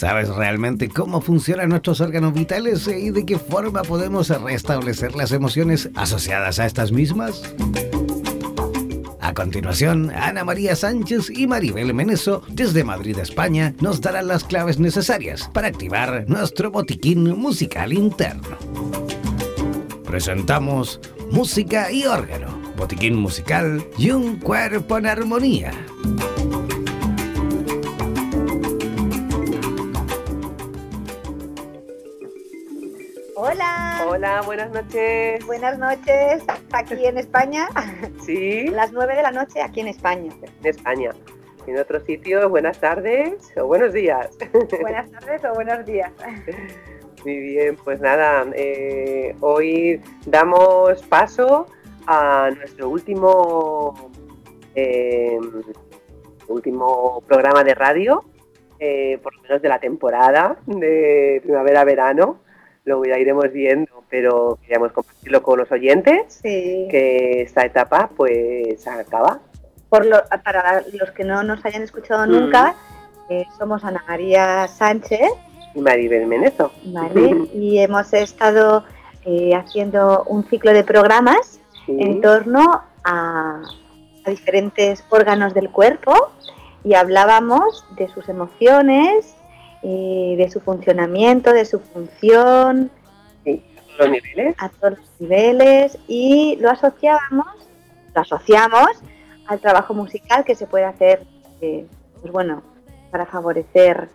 ¿Sabes realmente cómo funcionan nuestros órganos vitales y de qué forma podemos restablecer las emociones asociadas a estas mismas? A continuación, Ana María Sánchez y Maribel Meneso, desde Madrid, España, nos darán las claves necesarias para activar nuestro botiquín musical interno. Presentamos Música y órgano, botiquín musical y un cuerpo en armonía. Hola. Buenas noches. Buenas noches. Aquí en España. Sí. Las nueve de la noche aquí en España. En España. En otro sitio, buenas tardes o buenos días. Buenas tardes o buenos días. Muy bien, pues nada, eh, hoy damos paso a nuestro último, eh, último programa de radio, eh, por lo menos de la temporada de primavera-verano lo ya iremos viendo, pero queríamos compartirlo con los oyentes, que esta etapa pues acaba. Por lo, para los que no nos hayan escuchado mm. nunca, eh, somos Ana María Sánchez y Maribel Menezo. y hemos estado eh, haciendo un ciclo de programas en torno a, a diferentes órganos del cuerpo y hablábamos de sus emociones, de su funcionamiento, de su función. A todos los niveles. A todos los niveles. Y lo asociábamos, lo asociamos al trabajo musical que se puede hacer, eh, pues bueno, para favorecer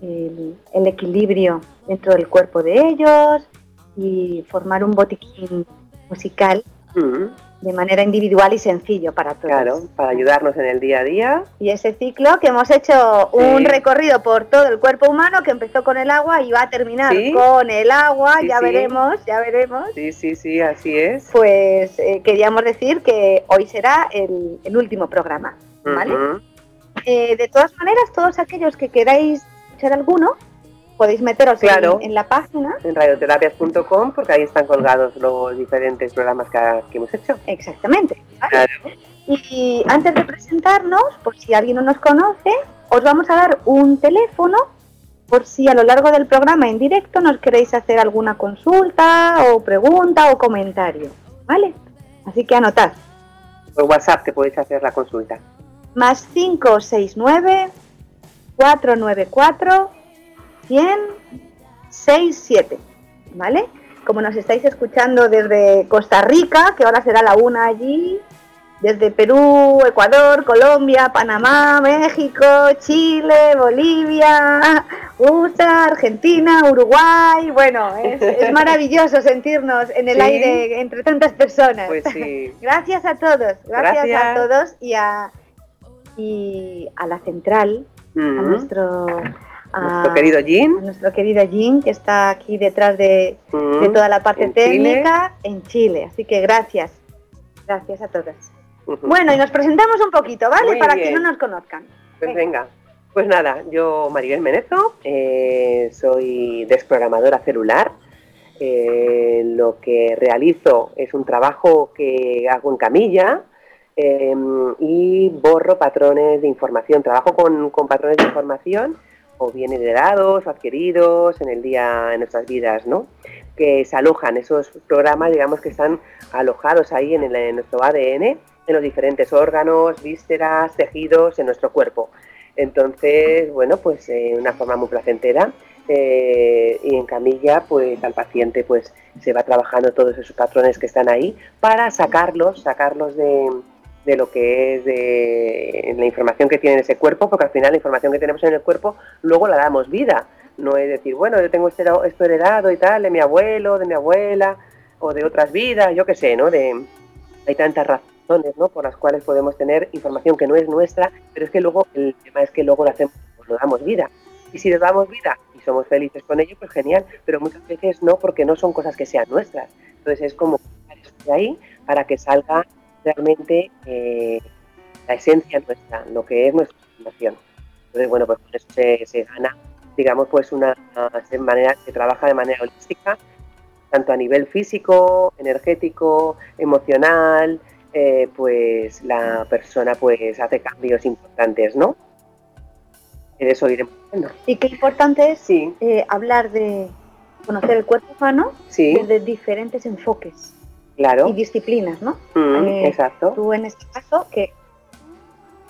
el, equilibrio dentro del cuerpo de ellos y formar un botiquín musical mm de manera individual y sencillo para todos. Claro, para ayudarnos en el día a día. Y ese ciclo que hemos hecho un recorrido por todo el cuerpo humano que empezó con el agua y va a terminar con el agua, ya veremos, ya veremos. Sí, sí, sí, así es. Pues eh, queríamos decir que hoy será el, último programa, ¿vale? Eh, de todas maneras, todos aquellos que queráis escuchar alguno, podéis meteros en, la página. En radioterapias.com porque ahí están colgados los diferentes programas que, hemos hecho. Exactamente. Y antes de presentarnos, por si alguien no nos conoce, os vamos a dar un teléfono por si a lo largo del programa en directo nos queréis hacer alguna consulta o pregunta o comentario. ¿Vale? Así que anotad. Por WhatsApp te podéis hacer la consulta. Más 569 494 167, ¿vale? Como nos estáis escuchando desde Costa Rica, que ahora será la una allí, desde Perú, Ecuador, Colombia, Panamá, México, Chile, Bolivia, USA, Argentina, Uruguay. Bueno, es, maravilloso sentirnos en el aire entre tantas personas. Pues sí. Gracias a todos, gracias, a todos y a, y a la central, a nuestro nuestro querido Jim. nuestro querido Jim, que está aquí detrás de, mm, toda la parte técnica en Chile. Así que gracias. Gracias a todos. Bueno, y nos presentamos un poquito, ¿vale? Para que no nos conozcan. Pues venga. Pues nada, yo Maribel Menezo, eh, soy desprogramadora celular. Eh, lo que realizo es un trabajo que hago en camilla, em, y borro patrones de información. Trabajo con, con, patrones de información o bien heredados adquiridos en el día, en nuestras vidas, ¿no? Que se alojan, esos programas, digamos, que están alojados ahí en, el, nuestro ADN, en los diferentes órganos, vísceras, tejidos, en nuestro cuerpo. Entonces, bueno, pues de una forma muy placentera eh, y en camilla, pues al paciente pues se va trabajando todos esos patrones que están ahí para sacarlos, sacarlos de, de lo que es de la información que tiene ese cuerpo, porque al final la información que tenemos en el cuerpo luego la damos vida. No es decir, bueno, yo tengo este esto heredado y tal, de mi abuelo, de mi abuela, o de otras vidas, yo qué sé, ¿no? De, hay tantas razones, ¿no? Por las cuales podemos tener información que no es nuestra, pero es que luego, el tema es que luego la hacemos lo damos vida. Y si le damos vida y somos felices con ello, pues genial, pero muchas veces no, porque no son cosas que sean nuestras. Entonces es como de ahí para que salga realmente eh, la esencia nuestra, lo que es nuestra formación. Entonces, bueno, pues eso se, gana, digamos, pues una manera, se trabaja de manera holística, tanto a nivel físico, energético, emocional, eh, pues la persona pues hace cambios importantes, ¿no? Eso iremos Y qué importante es eh, hablar de conocer el cuerpo humano desde diferentes enfoques claro. y disciplinas, ¿no? Mm, eh, exacto. Tú en este caso, que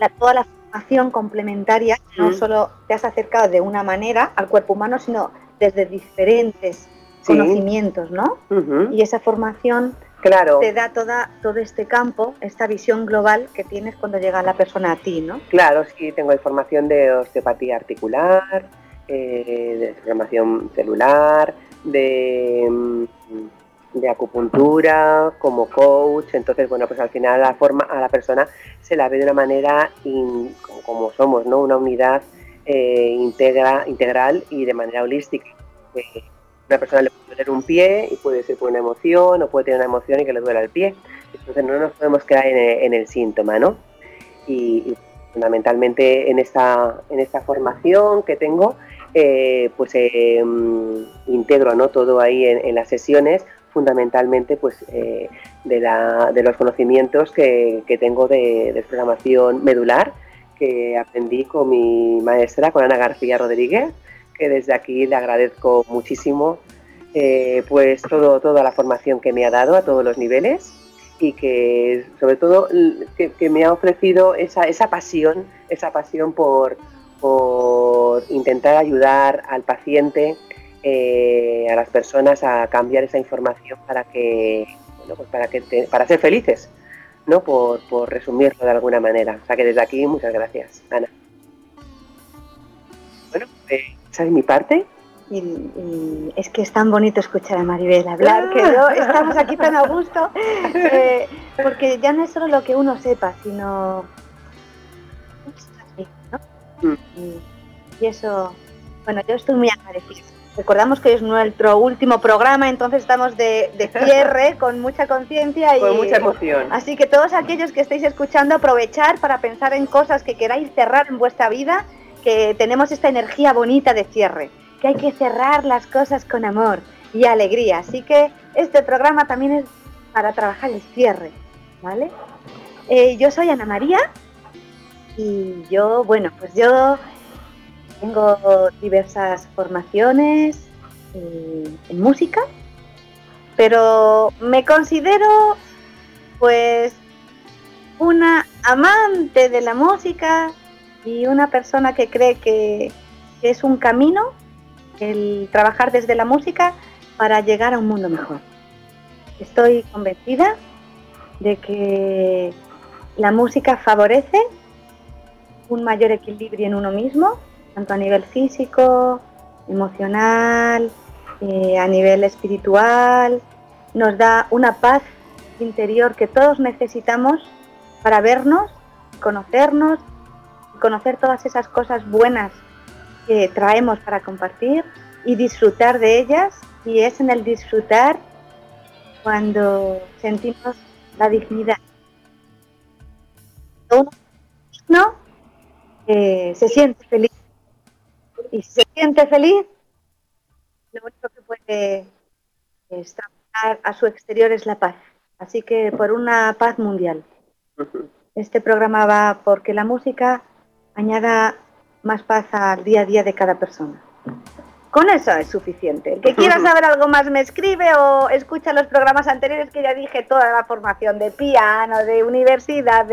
la, toda la formación complementaria, no mm. solo te has acercado de una manera al cuerpo humano, sino desde diferentes conocimientos, ¿no? Y esa formación claro. te da toda, todo este campo, esta visión global que tienes cuando llega la persona a ti, ¿no? Claro, sí, tengo información de osteopatía articular, eh, de formación celular, de mm, de acupuntura, como coach, entonces bueno, pues al final la forma a la persona se la ve de una manera como somos, ¿no? Una unidad eh, integra, integral y de manera holística. Eh, una persona le puede doler un pie y puede ser por una emoción o puede tener una emoción y que le duela el pie. Entonces no nos podemos quedar en el, síntoma, ¿no? Y, fundamentalmente en esta, en esta formación que tengo, eh, pues mm, integro ¿no? todo ahí en, las sesiones fundamentalmente pues, eh, de, los conocimientos que, que tengo de, programación medular, que aprendí con mi maestra, con Ana García Rodríguez, que desde aquí le agradezco muchísimo eh, pues todo, toda la formación que me ha dado a todos los niveles y que sobre todo que, me ha ofrecido esa, esa pasión, esa pasión por, por intentar ayudar al paciente eh, a las personas a cambiar esa información para que, bueno, pues para que para ser felices, ¿no? Por, resumirlo de alguna manera. O sea que desde aquí muchas gracias, Ana. Bueno, pues, esa es mi parte. Y, es que es tan bonito escuchar a Maribel hablar que no estamos aquí tan a gusto eh, porque ya no es solo lo que uno sepa sino mm. y, y, eso bueno yo estoy muy agradecida Recordamos que es nuestro último programa, entonces estamos de, cierre con mucha conciencia y con mucha emoción. Así que todos aquellos que estéis escuchando, aprovechar para pensar en cosas que queráis cerrar en vuestra vida, que tenemos esta energía bonita de cierre, que hay que cerrar las cosas con amor y alegría. Así que este programa también es para trabajar el cierre, ¿vale? Eh, yo soy Ana María y yo, bueno, pues yo tengo diversas formaciones eh, en música, pero me considero pues una amante de la música y una persona que cree que es un camino el trabajar desde la música para llegar a un mundo mejor. Estoy convencida de que la música favorece un mayor equilibrio en uno mismo tanto a nivel físico, emocional, eh, a nivel espiritual, nos da una paz interior que todos necesitamos para vernos, conocernos, conocer todas esas cosas buenas que traemos para compartir y disfrutar de ellas. Y es en el disfrutar cuando sentimos la dignidad. Uno eh, se siente feliz y si se siente feliz, lo único que puede estar a su exterior es la paz. Así que por una paz mundial. Este programa va porque la música añada más paz al día a día de cada persona. Con eso es suficiente. El que quiera saber algo más me escribe o escucha los programas anteriores que ya dije toda la formación de piano, de universidad,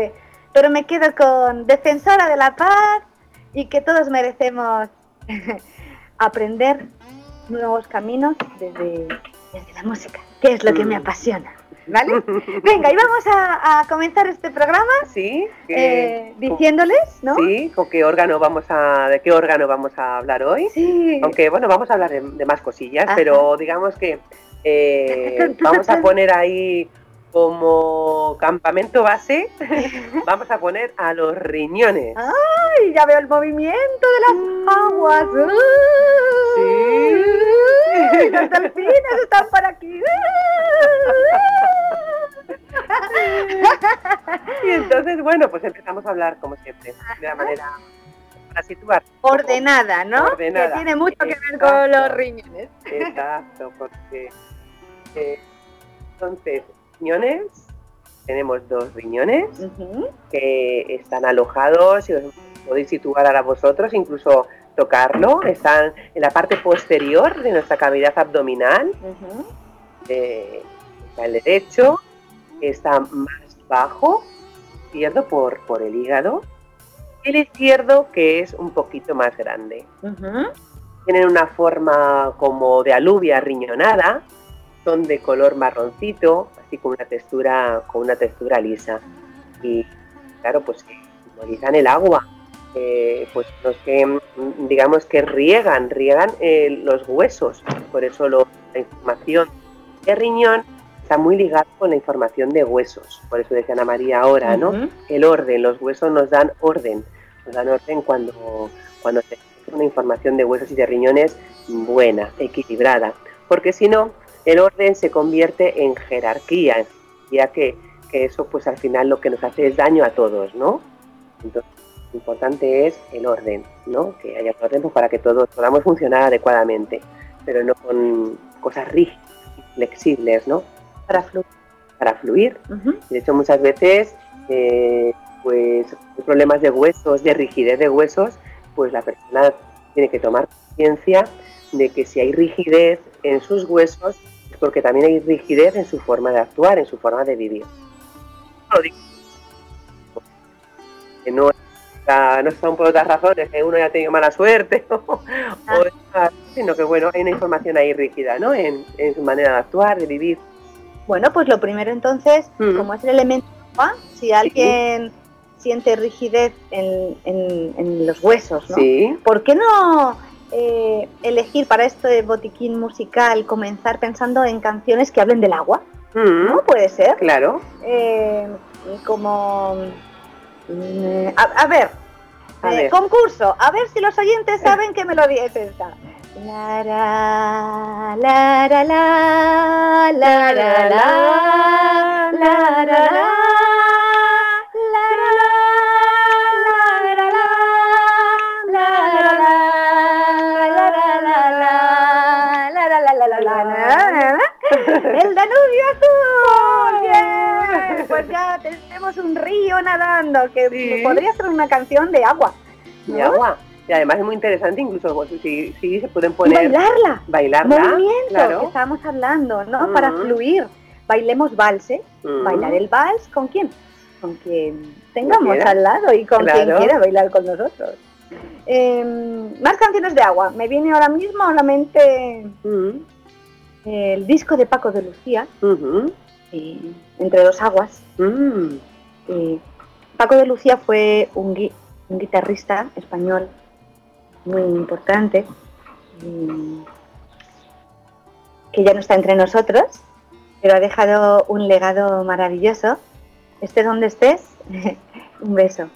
pero me quedo con defensora de la paz y que todos merecemos aprender nuevos caminos desde, la música, que es lo que me mm. apasiona. ¿Vale? Venga, y vamos a, comenzar este programa. Sí. Eh, diciéndoles, ¿no? Sí, con qué órgano vamos a, de qué órgano vamos a hablar hoy. Sí. Aunque bueno, vamos a hablar de, más cosillas, pero digamos que eh, vamos a poner ahí como campamento base vamos a poner a los riñones. ¡Ay! Ya veo el movimiento de las aguas. Sí. Los delfines están por aquí. Y entonces, bueno, pues empezamos a hablar como siempre, de la manera para situar. Ordenada, ¿no? Ordenada. Que tiene mucho que ver con los riñones. Exacto, porque eh, entonces, riñones, tenemos dos riñones que están alojados y os podéis situar ahora vosotros, incluso tocarlo, están en la parte posterior de nuestra cavidad abdominal, eh, está el derecho, está más bajo, izquierdo por, por el hígado, el izquierdo que es un poquito más grande. Tienen una forma como de alubia riñonada, son de color marroncito, así con una textura, con una textura lisa. Y claro, pues que simbolizan el agua. eh, pues los que mm, digamos que riegan, riegan eh, los huesos. Por eso lo- la información de riñón está muy ligada con la información de huesos. Por eso decía Ana María ahora, ¿no? El orden, los huesos nos dan orden, nos dan orden cuando, cuando tenemos una información de huesos y de riñones buena, equilibrada, porque si no, el orden se convierte en jerarquía, ya que, que eso pues al final lo que nos hace es daño a todos, ¿no? Entonces, lo importante es el orden, ¿no? Que haya orden pues, para que todos podamos funcionar adecuadamente, pero no con cosas rígidas, flexibles, ¿no? Para fluir. Para fluir. De hecho, muchas veces, eh, pues, problemas de huesos, de rigidez de huesos, pues la persona tiene que tomar conciencia de que si hay rigidez en sus huesos, es porque también hay rigidez en su forma de actuar, en su forma de vivir. No digo que no, son por otras razones, que uno ya ha tenido mala suerte, o, o demás, sino que bueno, hay una información ahí rígida, ¿no? En, en su manera de actuar, de vivir. Bueno, pues lo primero entonces, Mm. como es el elemento agua, si alguien siente rigidez en, en- en los huesos, ¿no? Sí. ¿Por qué no eh, elegir para este botiquín musical comenzar pensando en canciones que hablen del agua? Mm, ¿No? Puede ser. Claro. Eh, como... mm, A, a ver, A eh, ver. concurso, a ver si los oyentes saben. La, la, la, la, la, la, ra, la, la, ra, la, El Danubio azul. Pues ya tenemos un río nadando que Sí. podría ser una canción de agua. de agua. Y además es muy interesante, incluso pues, si, si se pueden poner bailarla. bailarla. Movimiento, que claro. estábamos hablando, ¿no? Para fluir. Bailemos valse. Mm. Bailar el vals con quién? Con quien tengamos al lado y con quien Claro. quiera bailar con nosotros. Em, más canciones de agua. Me viene ahora mismo a la mente. El disco de Paco de Lucía, eh, Entre dos aguas. Mm. Eh, Paco de Lucía fue un, gui- un guitarrista español muy importante, mm, que ya no está entre nosotros, pero ha dejado un legado maravilloso. Estés donde estés, un beso.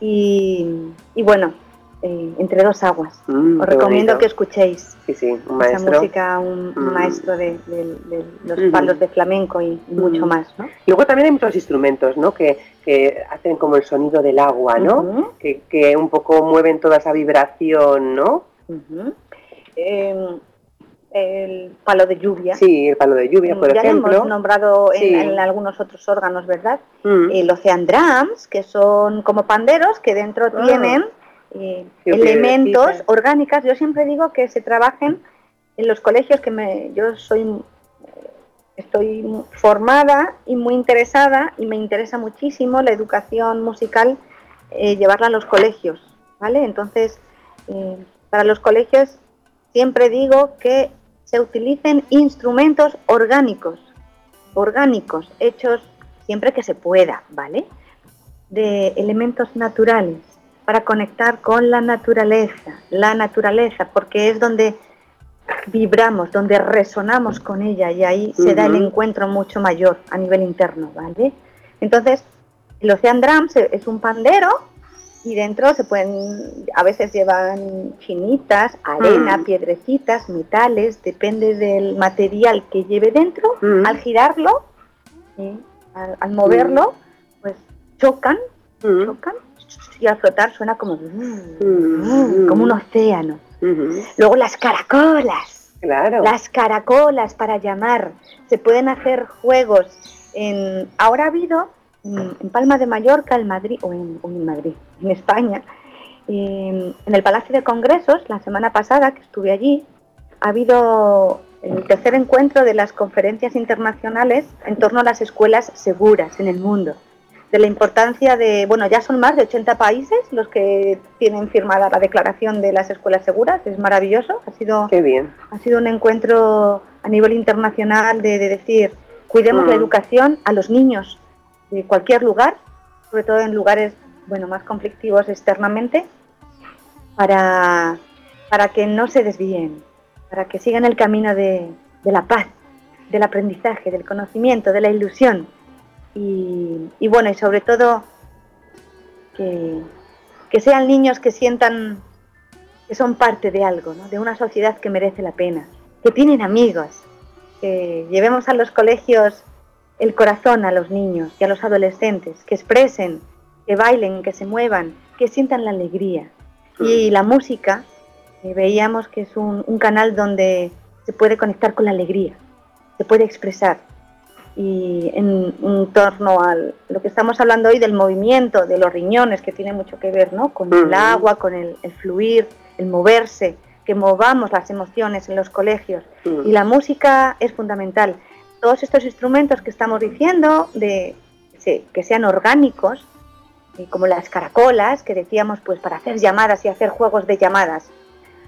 Y, y bueno, eh, entre dos aguas. Mm, Os recomiendo bonito. que escuchéis Sí, sí, un esa música, un, Mm. maestro de, de- de los palos de flamenco y, y mucho Mm. más, ¿no? Luego también hay muchos instrumentos, ¿no? Que, que hacen como el sonido del agua, ¿no? Que, que un poco mueven toda esa vibración, ¿no? Eh, el palo de lluvia. Sí, el palo de lluvia, por ya lo ejemplo. hemos nombrado Sí. en algunos otros órganos, ¿verdad? Mm. El Ocean Drums, que son como panderos que dentro Ah. tienen eh, elementos piedrecita. orgánicas. Yo siempre digo que se trabajen en los colegios que me, yo soy eh, estoy formada y muy interesada y me interesa muchísimo la educación musical eh, llevarla a los colegios, ¿vale? Entonces, eh, para los colegios siempre digo que se utilicen instrumentos orgánicos, orgánicos, hechos siempre que se pueda, ¿vale? De elementos naturales, para conectar con la naturaleza, la naturaleza, porque es donde vibramos, donde resonamos con ella y ahí se da el encuentro mucho mayor a nivel interno, ¿vale? Entonces, el Ocean Drums es un pandero y dentro se pueden, a veces llevan chinitas, arena, mm. piedrecitas, metales, depende del material que lleve dentro. Mm. Al girarlo, al, moverlo, mm. pues chocan, chocan y al flotar suena como, como un océano. Luego las caracolas. Claro. Las caracolas para llamar. Se pueden hacer juegos. En, ahora ha habido en, Palma de Mallorca, en Madrid, o en, Madrid, en España, en el Palacio de Congresos, la semana pasada que estuve allí, ha habido el tercer encuentro de las conferencias internacionales en torno a las escuelas seguras en el mundo. De la importancia de, bueno, ya son más de 80 países los que tienen firmada la declaración de las escuelas seguras, es maravilloso, ha sido, bien. Ha sido un encuentro a nivel internacional de, decir, cuidemos la mm. educación a los niños, de cualquier lugar, sobre todo en lugares bueno, más conflictivos externamente, para, para que no se desvíen, para que sigan el camino de, la paz, del aprendizaje, del conocimiento, de la ilusión. Y, bueno, y sobre todo que, que, sean niños que sientan que son parte de algo, de una sociedad que merece la pena, que tienen amigos, que llevemos a los colegios el corazón a los niños y a los adolescentes, que expresen, que bailen, que se muevan, que sientan la alegría. Y la música, eh, veíamos que es un, canal donde se puede conectar con la alegría, se puede expresar. Y en, torno a lo que estamos hablando hoy del movimiento, de los riñones, que tiene mucho que ver ¿no? con el agua, con el, fluir, el moverse, que movamos las emociones en los colegios. Y la música es fundamental todos estos instrumentos que estamos diciendo, de, que sean orgánicos, como las caracolas, que decíamos pues para hacer llamadas y hacer juegos de llamadas.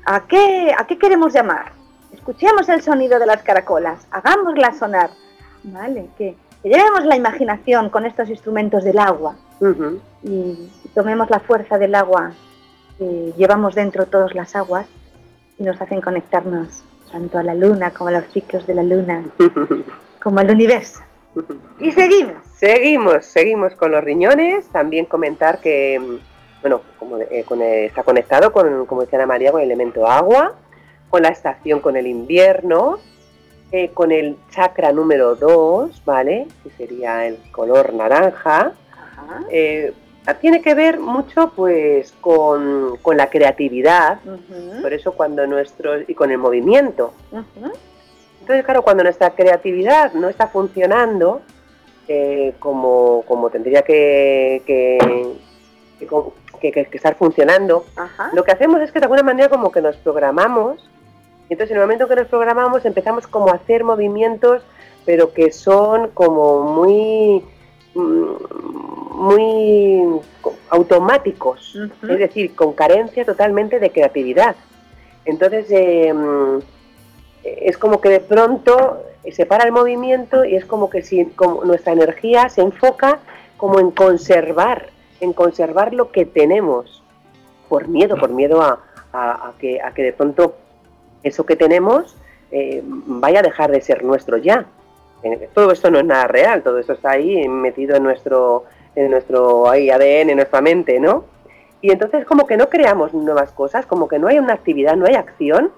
¿A qué, a qué queremos llamar? Escuchemos el sonido de las caracolas, hagámosla sonar, ¿vale? Que, llevemos la imaginación con estos instrumentos del agua y, tomemos la fuerza del agua que llevamos dentro todas las aguas y nos hacen conectarnos tanto a la luna como a los ciclos de la luna, como al universo. Y seguimos. Seguimos, seguimos con los riñones. También comentar que, bueno, como, eh, eh, está conectado con, como decía Ana María, con el elemento agua, con la estación, con el invierno, eh, con el chakra número 2, ¿vale? Que sería el color naranja. tiene que ver mucho pues con, la creatividad, por eso cuando nuestro, y con el movimiento. Entonces, claro, cuando nuestra creatividad no está funcionando eh, como, como, tendría que, que, estar funcionando, lo que hacemos es que de alguna manera como que nos programamos, entonces en el momento que nos programamos empezamos como a hacer movimientos, pero que son como muy muy automáticos, es decir, con carencia totalmente de creatividad. Entonces, em, es como que de pronto se para el movimiento y es como que si como nuestra energía se enfoca como en conservar, en conservar lo que tenemos, por miedo, por miedo a, que, a que de pronto eso que tenemos eh, vaya a dejar de ser nuestro ya. Eh, todo esto no es nada real, todo esto está ahí metido en nuestro, en nuestro ADN, en nuestra mente, ¿no? Y entonces como que no creamos nuevas cosas, como que no hay una actividad, no hay acción,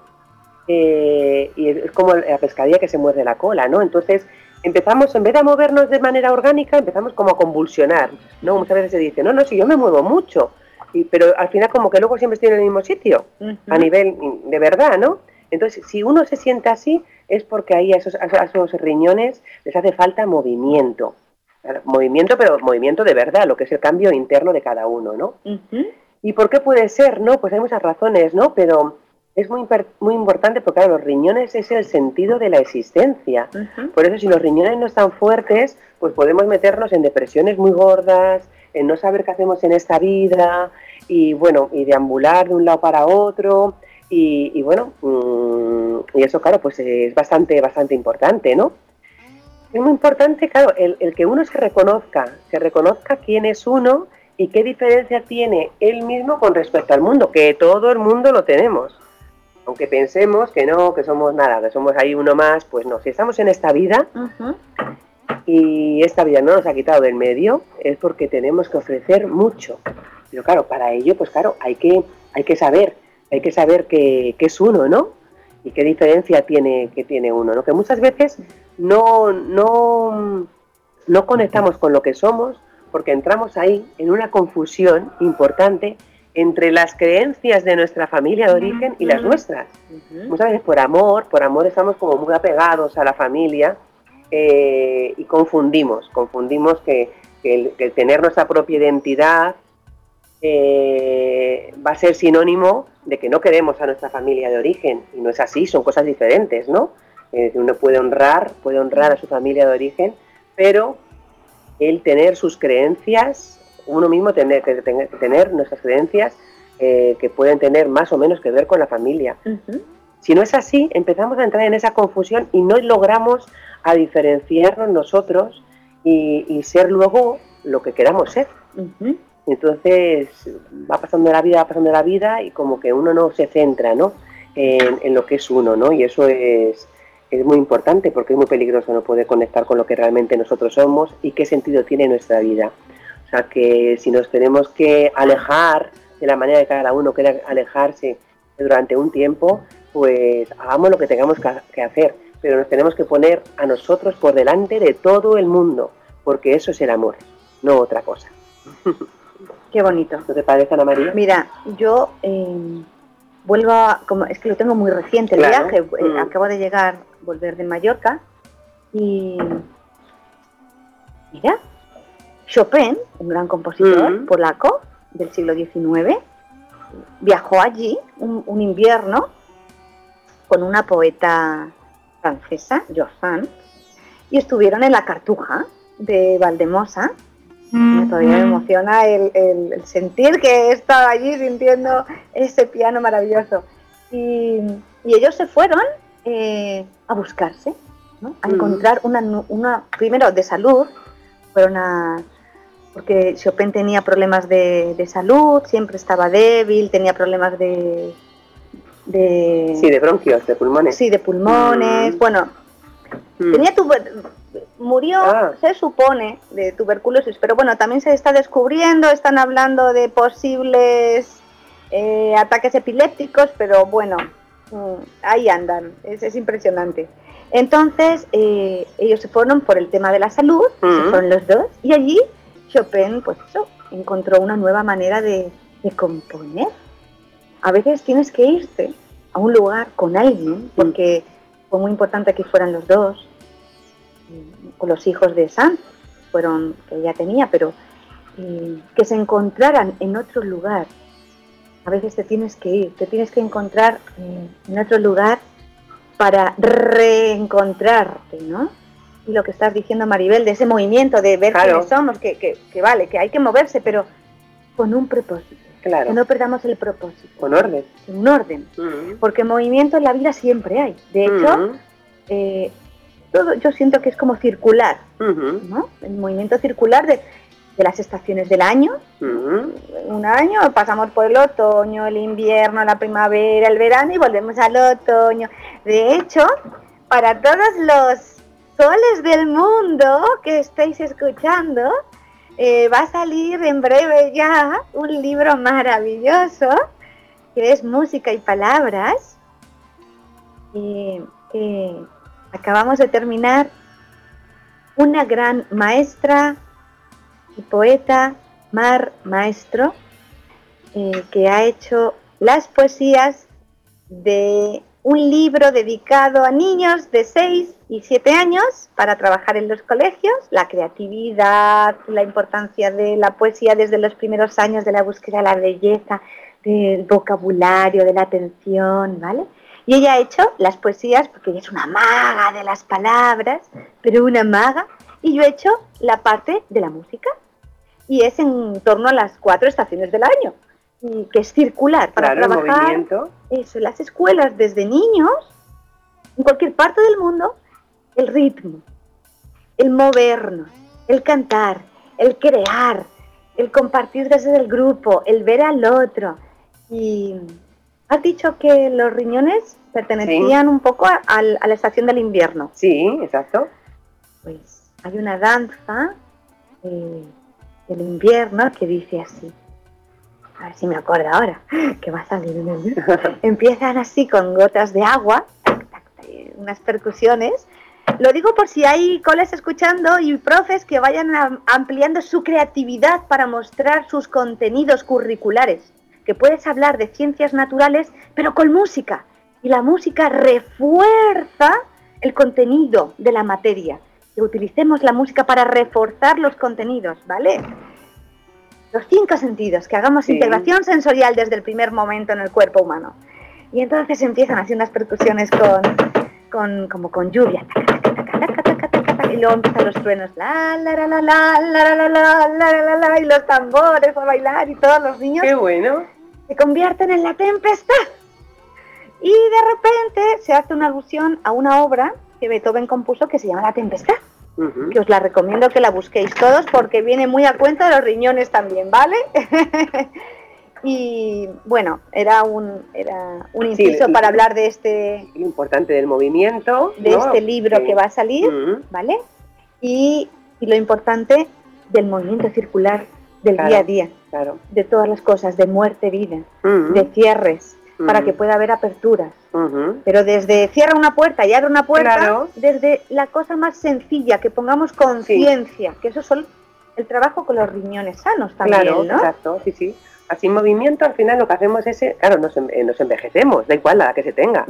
eh, y es como la pescadilla que se muerde la cola, ¿no? Entonces empezamos, en vez de movernos de manera orgánica, empezamos como a convulsionar, ¿no? Muchas veces se dice, no, no, si yo me muevo mucho, y, pero al final como que luego siempre estoy en el mismo sitio, a nivel de verdad, ¿no? Entonces, si uno se siente así, es porque ahí a esos, a esos riñones les hace falta movimiento. Movimiento, pero movimiento de verdad, lo que es el cambio interno de cada uno, ¿no? ¿Y por qué puede ser? No, pues hay muchas razones, ¿no? Pero es muy, muy importante porque claro, los riñones es el sentido de la existencia. Por eso si los riñones no están fuertes, pues podemos meternos en depresiones muy gordas, en no saber qué hacemos en esta vida y bueno, y deambular de un lado para otro y, bueno, mm, y eso claro, pues es bastante, bastante importante, ¿no? Es muy importante, claro, el, el que uno se reconozca, se reconozca quién es uno y qué diferencia tiene él mismo con respecto al mundo, que todo el mundo lo tenemos Aunque pensemos que no, que somos nada, que somos ahí uno más, pues no. Si estamos en esta vida y esta vida no nos ha quitado del medio, es porque tenemos que ofrecer mucho. Pero claro, para ello, pues claro, hay que, hay que saber, hay que saber qué, es uno, ¿no? Y qué diferencia tiene, que tiene uno, ¿no? Que muchas veces no, no, no conectamos con lo que somos porque entramos ahí en una confusión importante entre las creencias de nuestra familia de origen y las nuestras. Muchas veces por amor, por amor estamos como muy apegados a la familia eh, y confundimos, confundimos que, el, tener nuestra propia identidad eh, va a ser sinónimo de que no queremos a nuestra familia de origen y no es así, son cosas diferentes, ¿no? Eh, uno puede honrar, puede honrar a su familia de origen, pero el tener sus creencias, uno mismo tener que tener, nuestras creencias que pueden tener más o menos que ver con la familia. Si no es así, empezamos a entrar en esa confusión y no logramos a diferenciarnos nosotros y, ser luego lo que queramos ser. Entonces va pasando la vida, va pasando la vida y como que uno no se centra ¿no? En, lo que es uno, ¿no? Y eso es, es muy importante porque es muy peligroso no poder conectar con lo que realmente nosotros somos y qué sentido tiene nuestra vida. O sea que si nos tenemos que alejar de la manera de cada uno quiere alejarse durante un tiempo, pues hagamos lo que tengamos que hacer, pero nos tenemos que poner a nosotros por delante de todo el mundo, porque eso es el amor, no otra cosa. Qué bonito. ¿No te parece, Ana María? Mira, yo eh, vuelvo a, como, es que lo tengo muy reciente el viaje, eh, mm. acabo de llegar, volver de Mallorca y mira, Chopin, un gran compositor mm. polaco del siglo XIX, viajó allí un invierno con una poeta francesa, Josanne, y estuvieron en la Cartuja de Valdemosa. Me todavía me emociona el, sentir que he estado allí sintiendo ese piano maravilloso. Y, ellos se fueron eh, a buscarse, a encontrar una, una, primero de salud, fueron a, porque Chopin tenía problemas de, de salud, siempre estaba débil, tenía problemas de, de... Sí, de bronquios, de pulmones. Sí, de pulmones. Mm. Bueno, mm. tenía murió, ah. se supone, de tuberculosis, pero bueno, también se está descubriendo, están hablando de posibles eh, ataques epilépticos, pero bueno, mm, ahí andan, es, impresionante. Entonces, eh, ellos se fueron por el tema de la salud, se fueron los dos, y allí Chopin, pues eso, encontró una nueva manera de, de componer a veces tienes que irte a un lugar con alguien, porque fue muy importante que fueran los dos, con los hijos de Sam, fueron que ella tenía, pero eh, que se encontraran en otro lugar. A veces te tienes que ir, te tienes que encontrar eh, en otro lugar para reencontrarte, ¿no? Y lo que estás diciendo, Maribel, de ese movimiento, de ver quiénes somos, que, que vale, que hay que moverse, pero con un propósito. Que no perdamos el propósito. Con orden. Un orden. Porque movimiento en la vida siempre hay. De hecho, eh, todo, yo siento que es como circular. ¿no? El movimiento circular de, las estaciones del año. Un año pasamos por el otoño, el invierno, la primavera, el verano y volvemos al otoño. De hecho, para todos los soles del mundo que estáis escuchando, eh, va a salir en breve ya un libro maravilloso que es Música y Palabras. que acabamos de terminar una gran maestra y poeta, Mar Maestro, eh, que ha hecho las poesías de un libro dedicado a niños de 6 y 7 años para trabajar en los colegios, la creatividad, la importancia de la poesía desde los primeros años de la búsqueda de la belleza, del vocabulario, de la atención, ¿vale? Y ella ha hecho las poesías, porque ella es una maga de las palabras, pero una maga, y yo he hecho la parte de la música, y es en torno a las cuatro estaciones del año que es circular para trabajar eso, las escuelas desde niños, en cualquier parte del mundo, el ritmo, el movernos, el cantar, el crear, el compartir desde el grupo, el ver al otro. Y, Has dicho que los riñones pertenecían un poco a, a la estación del invierno. Sí, exacto. Pues hay una danza eh, del invierno que dice así. A ver si me acuerdo ahora, que va a salir. Empiezan así con gotas de agua, unas percusiones. Lo digo por si hay coles escuchando y profes que vayan ampliando su creatividad para mostrar sus contenidos curriculares. Que puedes hablar de ciencias naturales, pero con música. Y la música refuerza el contenido de la materia que utilicemos la música para reforzar los contenidos, ¿vale? Los cinco sentidos, que hagamos integración sensorial desde el primer momento en el cuerpo humano. Y entonces empiezan haciendo unas percusiones con, con como con lluvia, y luego empiezan los truenos, la la la la la la la la la la y los tambores a bailar y todos los niños. Qué bueno. Se convierten en la tempestad. Y de repente se hace una alusión a una obra que Beethoven compuso que se llama La Tempestad. Que os la recomiendo que la busquéis todos porque viene muy a cuenta de los riñones también, ¿vale? y bueno, era un, era un inciso para hablar de este... importante del movimiento. De este libro que va a salir, ¿vale? Y, y, lo importante del movimiento circular del día a día. Claro. De todas las cosas, de muerte, vida, de cierres, para que pueda haber aperturas. Pero desde cierra una puerta y abre una puerta, desde la cosa más sencilla, que pongamos conciencia, que eso es el trabajo con los riñones sanos también, claro, ¿no? Exacto, sí, sí. Así movimiento, al final lo que hacemos es, eh, claro, nos, eh, nos envejecemos, da igual la que se tenga.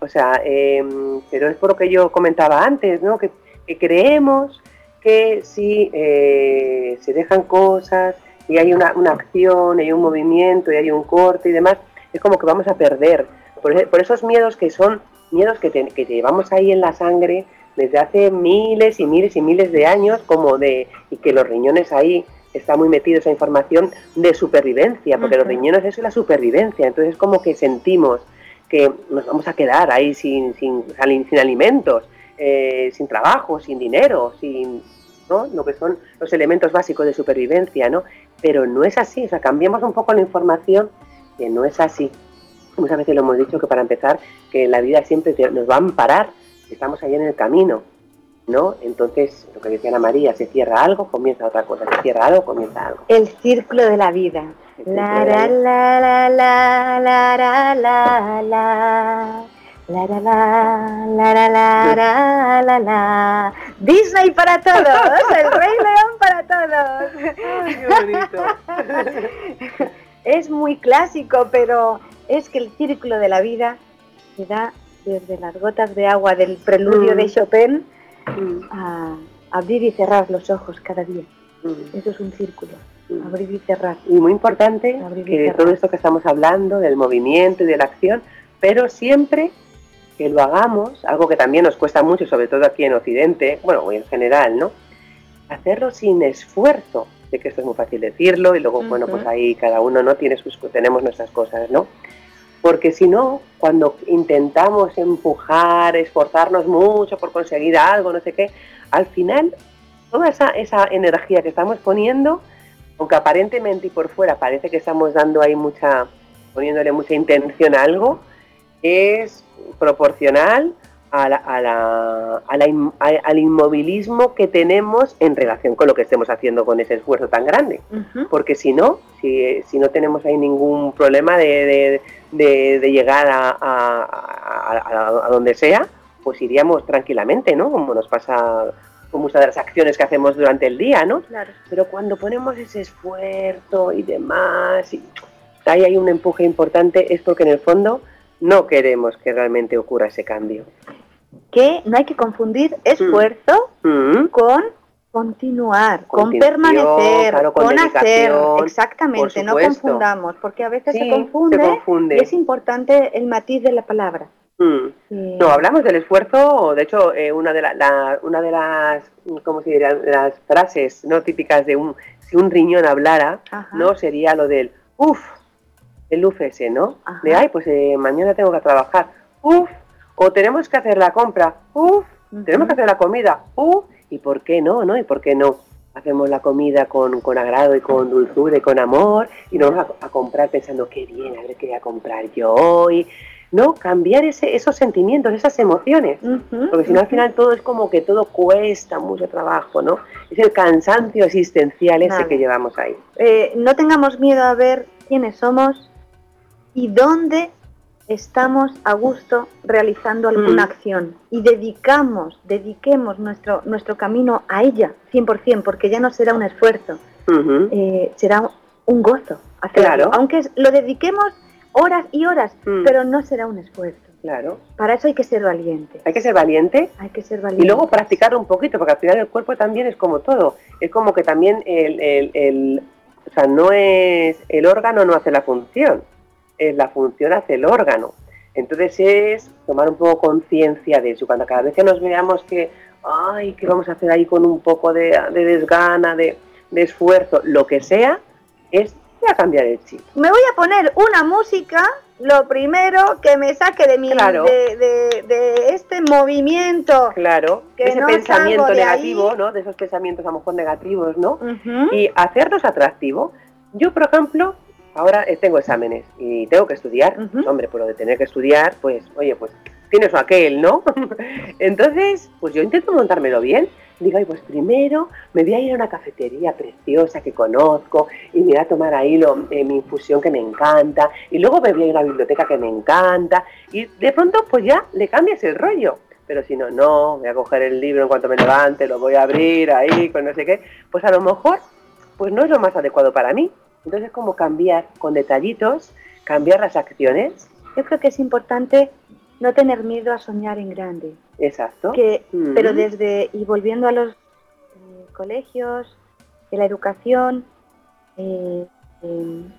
O sea, em, pero es por lo que yo comentaba antes, ¿no? Que, creemos que si eh, se dejan cosas y hay una, una acción, hay un movimiento y hay un corte y demás, es como que vamos a perder. Por, esos miedos que son miedos que, que llevamos ahí en la sangre desde hace miles y miles y miles de años, como de, y que los riñones ahí está muy metido esa información de supervivencia, porque los riñones eso es la supervivencia, entonces es como que sentimos que nos vamos a quedar ahí sin, sin, sin alimentos, eh, sin trabajo, sin dinero, sin ¿no? lo que son los elementos básicos de supervivencia, ¿no? Pero no es así, o sea, cambiamos un poco la información que no es así. Muchas veces lo hemos dicho que para empezar, que la vida siempre nos va a amparar, estamos ahí en el camino, ¿no? Entonces, lo que decía Ana María, se cierra algo, comienza otra cosa, se cierra algo, comienza algo. El círculo de la vida. La la la la la la la la la. La la la la la la la Disney para todos, el Rey León para todos. Ay, qué bonito. es muy clásico, pero es que el círculo de la vida se da desde las gotas de agua del preludio de mm. Chopin mm. a abrir y cerrar los ojos cada día. Mm. Eso es un círculo, abrir y cerrar. Y muy importante que de todo esto que estamos hablando, del movimiento y de la acción, pero siempre que lo hagamos, algo que también nos cuesta mucho, sobre todo aquí en Occidente, bueno, en general, ¿no? Hacerlo sin esfuerzo, Sé que esto es muy fácil decirlo y luego, bueno, pues ahí cada uno no tiene sus, tenemos nuestras cosas, ¿no? Porque si no, cuando intentamos empujar, esforzarnos mucho por conseguir algo, no sé qué, al final toda esa, esa energía que estamos poniendo, aunque aparentemente y por fuera parece que estamos dando ahí mucha, poniéndole mucha intención a algo, es proporcional al inmovilismo que tenemos en relación con lo que estemos haciendo con ese esfuerzo tan grande. Porque si no, si, no tenemos ahí ningún problema de, llegar a, donde sea, pues iríamos tranquilamente, ¿no? Como nos pasa con muchas de las acciones que hacemos durante el día, ¿no? Pero cuando ponemos ese esfuerzo y demás, y ahí hay un empuje importante, es porque en el fondo no queremos que realmente ocurra ese cambio. Que no hay que confundir esfuerzo mm. con continuar, con, permanecer, con, hacer. Exactamente, no confundamos, porque a veces se, confunde y es importante el matiz de la palabra. Mm. No, hablamos del esfuerzo, de hecho, eh, una, de una de las, ¿cómo se diría? las frases no típicas de un, si un riñón hablara, ¿no? Sería lo del, uff, el UFS, ¿no? De, ay, pues eh, mañana tengo que trabajar, uff, o tenemos que hacer la compra, uff, tenemos que hacer la comida, uff, ¿y por qué no, no? ¿Y por qué no? hacemos la comida con, agrado y con dulzura y con amor y nos vamos a, comprar pensando qué bien, a ver qué voy a comprar yo hoy. ¿no? Cambiar ese, esos sentimientos, esas emociones. porque si no, al final todo es como que todo cuesta mucho trabajo, ¿no? Es el cansancio existencial ese que llevamos ahí. Eh, no tengamos miedo a ver quiénes somos y dónde estamos a gusto realizando alguna mm. acción y dedicamos, dediquemos nuestro, nuestro camino a ella 100%, porque ya no será un esfuerzo, eh, será un gozo hacerlo. Aunque lo dediquemos horas y horas, mm. pero no será un esfuerzo. Claro. Para eso hay que ser valiente. Hay que ser valiente. Hay que ser valiente. Y luego practicarlo un poquito, porque al final el cuerpo también es como todo. Es como que también el, el, el o sea, no es el órgano no hace la función es la función hace el órgano. Entonces es tomar un poco conciencia de eso. Cuando cada vez que nos veamos que, ay, ¿qué vamos a hacer ahí con un poco de, desgana, de, esfuerzo, lo que sea, es a cambiar el chip. Me voy a poner una música, lo primero que me saque de mi de, este movimiento. Claro, que ese pensamiento negativo, ¿no? De esos pensamientos a lo mejor negativos, ¿no? Y hacerlos atractivos. Yo, por ejemplo, ahora eh, tengo exámenes y tengo que estudiar, pues, hombre, por lo de tener que estudiar, pues, oye, pues tienes aquel, ¿no? Entonces, pues yo intento montármelo bien. Digo, ay, pues primero me voy a ir a una cafetería preciosa que conozco y me voy a tomar ahí lo, eh, mi infusión que me encanta y luego me voy a ir a una biblioteca que me encanta y de pronto pues ya le cambias el rollo. Pero si no, no, voy a coger el libro en cuanto me levante, lo voy a abrir ahí, con no sé qué, pues a lo mejor pues no es lo más adecuado para mí. Entonces, como cambiar con detallitos, cambiar las acciones. Yo creo que es importante no tener miedo a soñar en grande. Exacto. Que, Pero desde, y volviendo a los eh, colegios, de la educación, eh, em,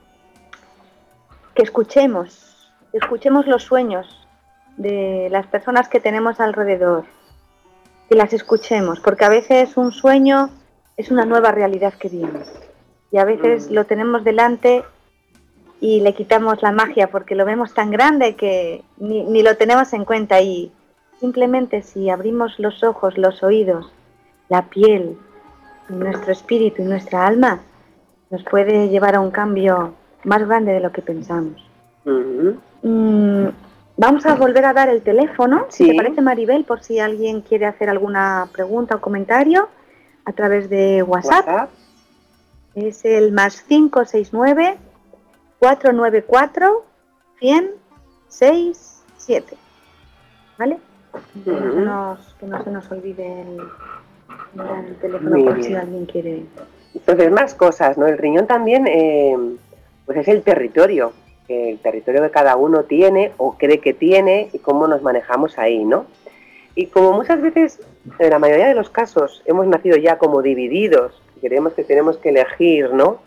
que escuchemos, escuchemos los sueños de las personas que tenemos alrededor, que las escuchemos, porque a veces un sueño es una nueva realidad que viene y a veces mm. lo tenemos delante y le quitamos la magia porque lo vemos tan grande que ni, lo tenemos en cuenta y simplemente si abrimos los ojos, los oídos, la piel, nuestro espíritu y nuestra alma, nos puede llevar a un cambio más grande de lo que pensamos. Mm, vamos a volver a dar el teléfono, si te parece Maribel, por si alguien quiere hacer alguna pregunta o comentario a través de WhatsApp. Es el más 569 494 167. ¿Vale? que, no se nos olvide el, teléfono por si alguien quiere. Entonces, más cosas, ¿no? El riñón también eh, pues es el territorio, el territorio que cada uno tiene o cree que tiene y cómo nos manejamos ahí, ¿no? Y como muchas veces, en la mayoría de los casos, hemos nacido ya como divididos creemos que tenemos que elegir, ¿no?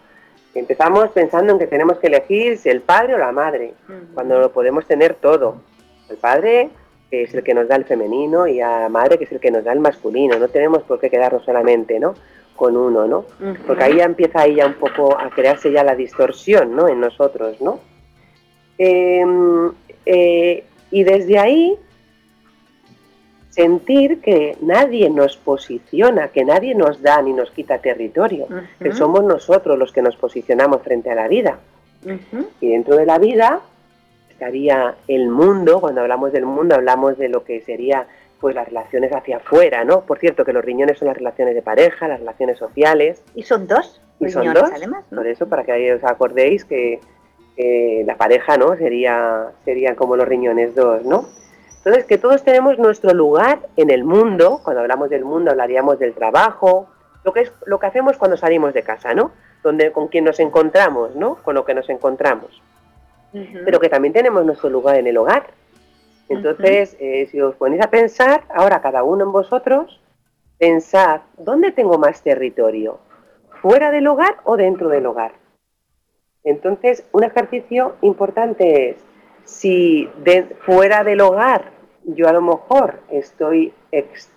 Empezamos pensando en que tenemos que elegir si el padre o la madre, cuando lo podemos tener todo. El padre que es el que nos da el femenino y a la madre que es el que nos da el masculino. No tenemos por qué quedarnos solamente, ¿no? Con uno, ¿no? Porque ahí ya empieza ahí ya un poco a crearse ya la distorsión, ¿no? En nosotros, ¿no? Em, eh, y desde ahí sentir que nadie nos posiciona, que nadie nos da ni nos quita territorio, que somos nosotros los que nos posicionamos frente a la vida. Y dentro de la vida estaría el mundo, cuando hablamos del mundo hablamos de lo que sería pues las relaciones hacia afuera, ¿no? Por cierto, que los riñones son las relaciones de pareja, las relaciones sociales. Y son dos. Y son dos, además, Por eso, para que os acordéis que la pareja, ¿no? Sería, serían como los riñones dos, ¿no? Entonces, que todos tenemos nuestro lugar en el mundo, cuando hablamos del mundo hablaríamos del trabajo, lo que es lo que hacemos cuando salimos de casa, ¿no? Donde con quien nos encontramos, ¿no? Con lo que nos encontramos. Pero que también tenemos nuestro lugar en el hogar. Entonces, eh, si os ponéis a pensar, ahora cada uno en vosotros, pensad, ¿dónde tengo más territorio? ¿Fuera del hogar o dentro del hogar? Entonces, un ejercicio importante es si fuera del hogar yo a lo mejor estoy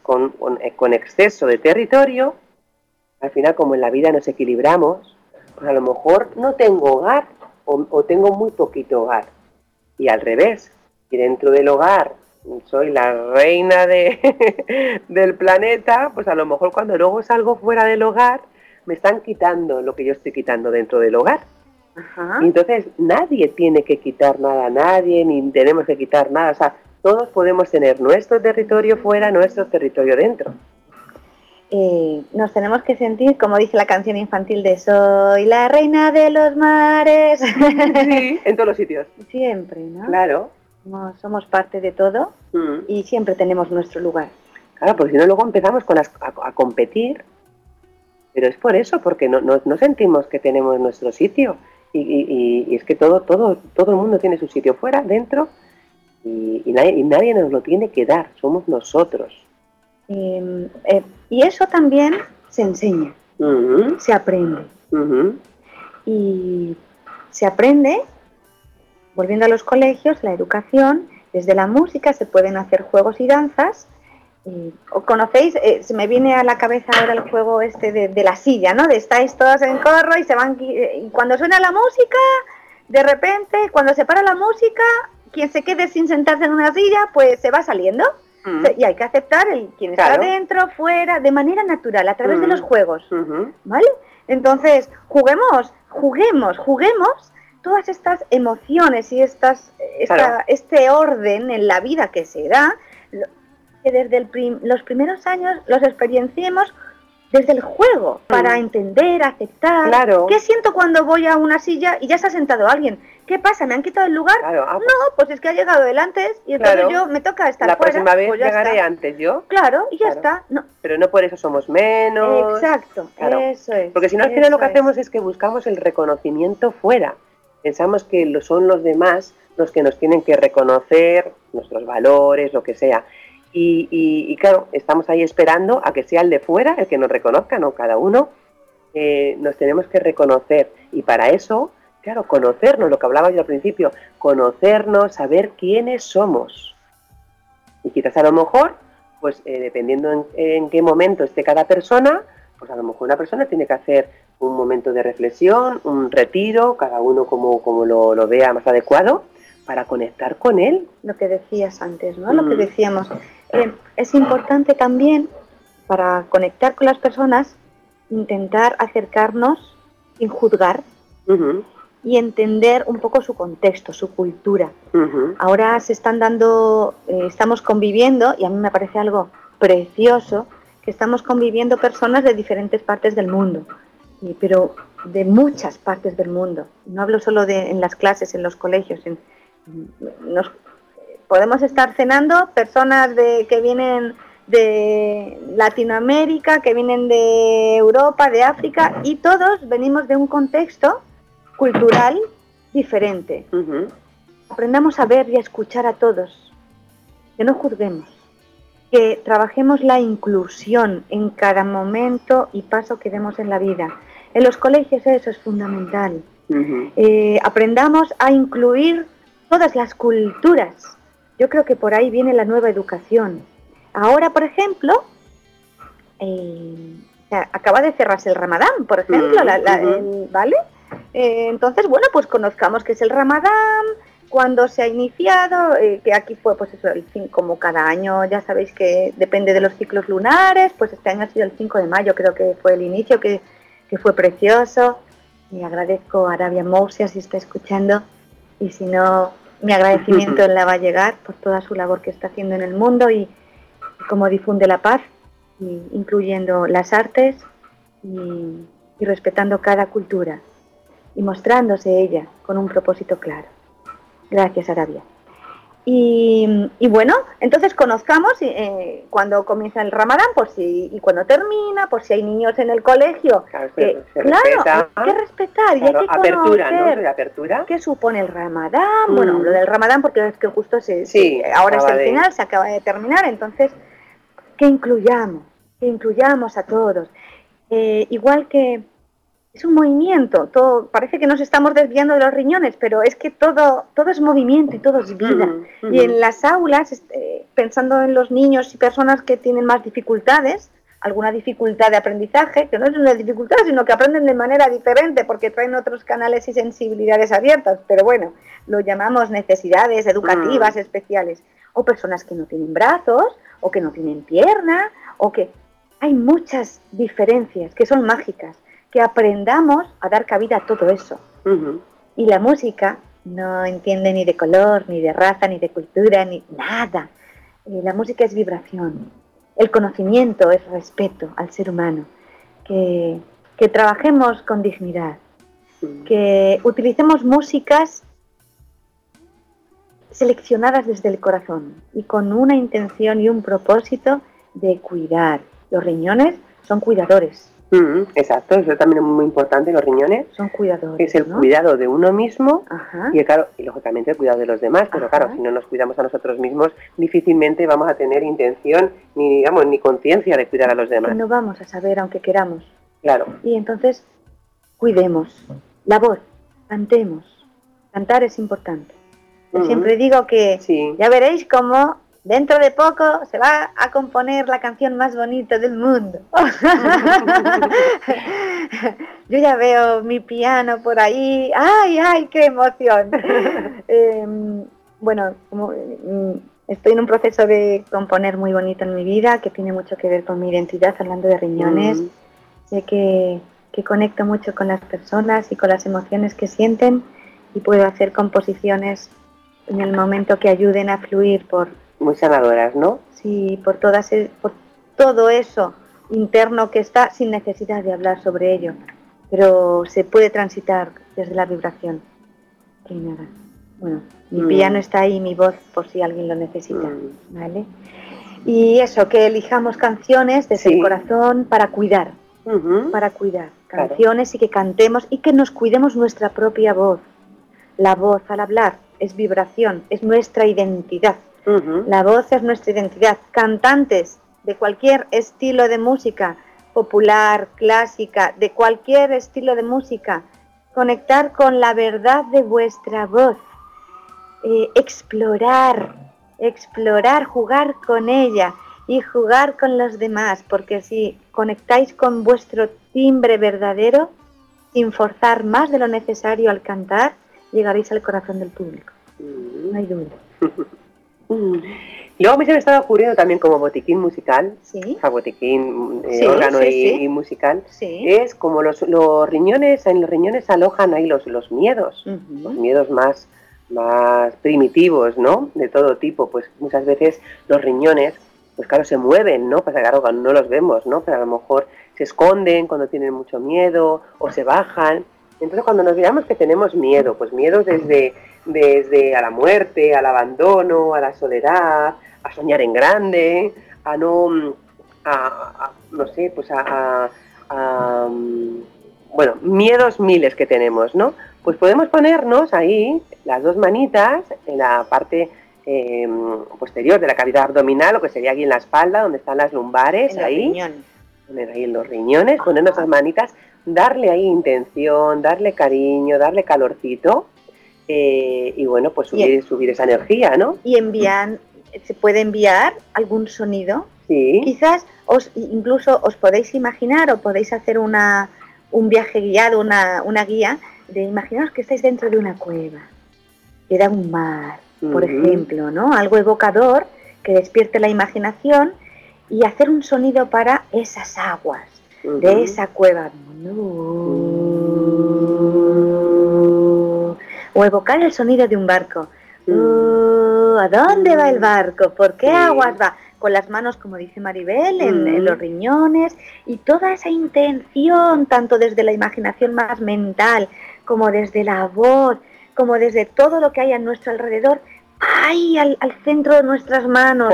con, con, exceso de territorio, al final como en la vida nos equilibramos, pues a lo mejor no tengo hogar o, tengo muy poquito hogar. Y al revés, y dentro del hogar soy la reina de, del planeta, pues a lo mejor cuando luego salgo fuera del hogar, me están quitando lo que yo estoy quitando dentro del hogar. Entonces nadie tiene que quitar nada a nadie, ni tenemos que quitar nada. O sea, todos podemos tener nuestro territorio fuera, nuestro territorio dentro. Eh, nos tenemos que sentir, como dice la canción infantil de Soy la reina de los mares. Sí, en todos los sitios. Siempre, ¿no? Claro. Somos, parte de todo mm. y siempre tenemos nuestro lugar. Claro, porque si no luego empezamos con a, competir, pero es por eso, porque no, no, sentimos que tenemos nuestro sitio. Y, es que todo, todo, todo el mundo tiene su sitio fuera, dentro, y, nadie, nadie, nos lo tiene que dar, somos nosotros. Em, eh, y eso también se enseña, se aprende. Y se aprende, volviendo a los colegios, la educación, desde la música se pueden hacer juegos y danzas ¿O conocéis? Eh, se me viene a la cabeza ahora el juego este de, la silla, ¿no? De estáis todos en corro y se van... Y cuando suena la música, de repente, cuando se para la música, quien se quede sin sentarse en una silla, pues se va saliendo. Mm. Y hay que aceptar el quien está dentro, fuera, de manera natural, a través de los mm. juegos. ¿Vale? Entonces, juguemos, juguemos, juguemos todas estas emociones y estas, este orden en la vida que se da, que desde los primeros años los experienciemos desde el juego, para entender, aceptar. Claro. ¿Qué siento cuando voy a una silla y ya se ha sentado alguien? ¿Qué pasa? ¿Me han quitado el lugar? Ah, pues no, pues es que ha llegado él antes y entonces yo me toca estar La próxima vez pues llegaré antes yo. Claro, y ya está. No. Pero no por eso somos menos. Exacto, eso es. Porque si no, al final lo que hacemos es que buscamos el reconocimiento fuera. Pensamos que son los demás los que nos tienen que reconocer nuestros valores, lo que sea. Y, claro, estamos ahí esperando a que sea el de fuera el que nos reconozca, ¿no? Cada uno eh, nos tenemos que reconocer. Y para eso, claro, conocernos, lo que hablaba yo al principio, conocernos, saber quiénes somos. Y quizás a lo mejor, pues eh, dependiendo en, qué momento esté cada persona, pues a lo mejor una persona tiene que hacer un momento de reflexión, un retiro, cada uno como, como lo, lo vea más adecuado, para conectar con él. Lo que decías antes, ¿no? Lo que mm. Decíamos, es importante también para conectar con las personas intentar acercarnos sin juzgar y entender un poco su contexto, su cultura. Ahora se están dando, eh, estamos conviviendo y a mí me parece algo precioso que estamos conviviendo personas de diferentes partes del mundo, pero de muchas partes del mundo. No hablo solo de en las clases, en los colegios, en, nos, podemos estar cenando personas de, que vienen de Latinoamérica, que vienen de Europa, de África, y todos venimos de un contexto cultural diferente. Aprendamos a ver y a escuchar a todos, que no juzguemos, que trabajemos la inclusión en cada momento y paso que demos en la vida. En los colegios eso es fundamental. Eh, aprendamos a incluir todas las culturas, yo creo que por ahí viene la nueva educación. Ahora, por ejemplo, eh, acaba de cerrarse el Ramadán, por ejemplo, ¿vale? Eh, entonces, bueno, pues conozcamos qué es el Ramadán, cuándo se ha iniciado, eh, que aquí fue, pues eso, el como cada año, ya sabéis que depende de los ciclos lunares, pues este año ha sido el 5 de mayo, creo que fue el inicio, que, que fue precioso. Y agradezco a Arabia Mousia si está escuchando, y si no, mi agradecimiento la va a llegar por toda su labor que está haciendo en el mundo y cómo difunde la paz, incluyendo las artes y respetando cada cultura y mostrándose ella con un propósito claro. Gracias, Arabia. Y, bueno, entonces conozcamos eh, cuando comienza el ramadán por si, y cuando termina, por si hay niños en el colegio. Claro, que, hay que respetar y hay que apertura, conocer ¿no? apertura. qué supone el ramadán. Bueno, mm. lo del ramadán porque es que justo se, ahora es el final, se acaba de terminar, entonces que incluyamos, que incluyamos a todos. Eh, igual que es un movimiento, todo, parece que nos estamos desviando de los riñones, pero es que todo, todo es movimiento y todo es vida. Y en las aulas, este, pensando en los niños y personas que tienen más dificultades, alguna dificultad de aprendizaje, que no es una dificultad, sino que aprenden de manera diferente porque traen otros canales y sensibilidades abiertas, pero bueno, lo llamamos necesidades educativas especiales, o personas que no tienen brazos, o que no tienen pierna, o que hay muchas diferencias que son mágicas que aprendamos a dar cabida a todo eso. Y la música no entiende ni de color, ni de raza, ni de cultura, ni nada. Eh, la música es vibración. El conocimiento es respeto al ser humano. Que, que trabajemos con dignidad. Que utilicemos músicas seleccionadas desde el corazón y con una intención y un propósito de cuidar. Los riñones son cuidadores. Exacto, eso también es muy importante, los riñones. Son cuidadores. Es el cuidado de uno mismo y, claro, y lógicamente el cuidado de los demás, pero claro, si no nos cuidamos a nosotros mismos, difícilmente vamos a tener intención ni, digamos, ni conciencia de cuidar a los demás. No vamos a saber, aunque queramos. Claro. Y entonces, cuidemos. La voz, cantemos. Cantar es importante. siempre digo que ya veréis cómo Dentro de poco se va a componer la canción más bonita del mundo. Yo ya veo mi piano por ahí. ¡Ay, ay, qué emoción! Em, bueno, mm, estoy en un proceso de componer muy bonito en mi vida, que tiene mucho que ver con mi identidad, hablando de riñones. Mm. Sé que, que conecto mucho con las personas y con las emociones que sienten y puedo hacer composiciones en el momento que ayuden a fluir por muy sanadoras, ¿no? Sí, por, todas, e, por todo eso interno que está sin necesidad de hablar sobre ello, pero se puede transitar desde la vibración. nada. Bueno, mi mm. piano está ahí, mi voz, por si alguien lo necesita, mm. ¿vale? Y eso, que elijamos canciones desde el corazón para cuidar, para cuidar canciones y que cantemos y que nos cuidemos nuestra propia voz. La voz al hablar es vibración, es nuestra identidad. La voz es nuestra identidad. Cantantes de cualquier estilo de música, popular, clásica, de cualquier estilo de música, conectar con la verdad de vuestra voz, eh, explorar, explorar, jugar con ella y jugar con los demás, porque si conectáis con vuestro timbre verdadero, sin forzar más de lo necesario al cantar, llegaréis al corazón del público. No hay duda. Mm. Luego a mí se me estaba ocurriendo también como botiquín musical, ¿Sí? botiquín eh, órgano y, musical, es como los, los, riñones, en los riñones alojan ahí los, los miedos, los miedos más, más primitivos, ¿no? De todo tipo, pues muchas veces los riñones, pues claro, se mueven, ¿no? Pues claro, no los vemos, ¿no? Pero a lo mejor se esconden cuando tienen mucho miedo o se bajan. Entonces cuando nos veamos que tenemos miedo, pues miedo desde desde a la muerte, al abandono, a la soledad, a soñar en grande, a no, a, no sé, pues a, bueno, miedos miles que tenemos, ¿no? Pues podemos ponernos ahí las dos manitas en la parte em, posterior de la cavidad abdominal, lo que sería aquí en la espalda, donde están las lumbares, ahí. Poner ahí en los riñones, poner nuestras manitas, darle ahí intención, darle cariño, darle calorcito eh, y bueno, pues subir, subir esa energía, ¿no? Y envían, se puede enviar algún sonido. Sí. Quizás os incluso os podéis imaginar o podéis hacer una, un viaje guiado, una, una guía de imaginaros que estáis dentro de una cueva, que da un mar, por ejemplo, ¿no? Algo evocador que despierte la imaginación y hacer un sonido para esas aguas de esa cueva o evocar el sonido de un barco. Mm. Uh, ¿A dónde va el barco? ¿Por qué aguas va? Con las manos, como dice Maribel, en, mm. los riñones y toda esa intención, tanto desde la imaginación más mental, como desde la voz, como desde todo lo que hay a nuestro alrededor, ahí al, centro de nuestras manos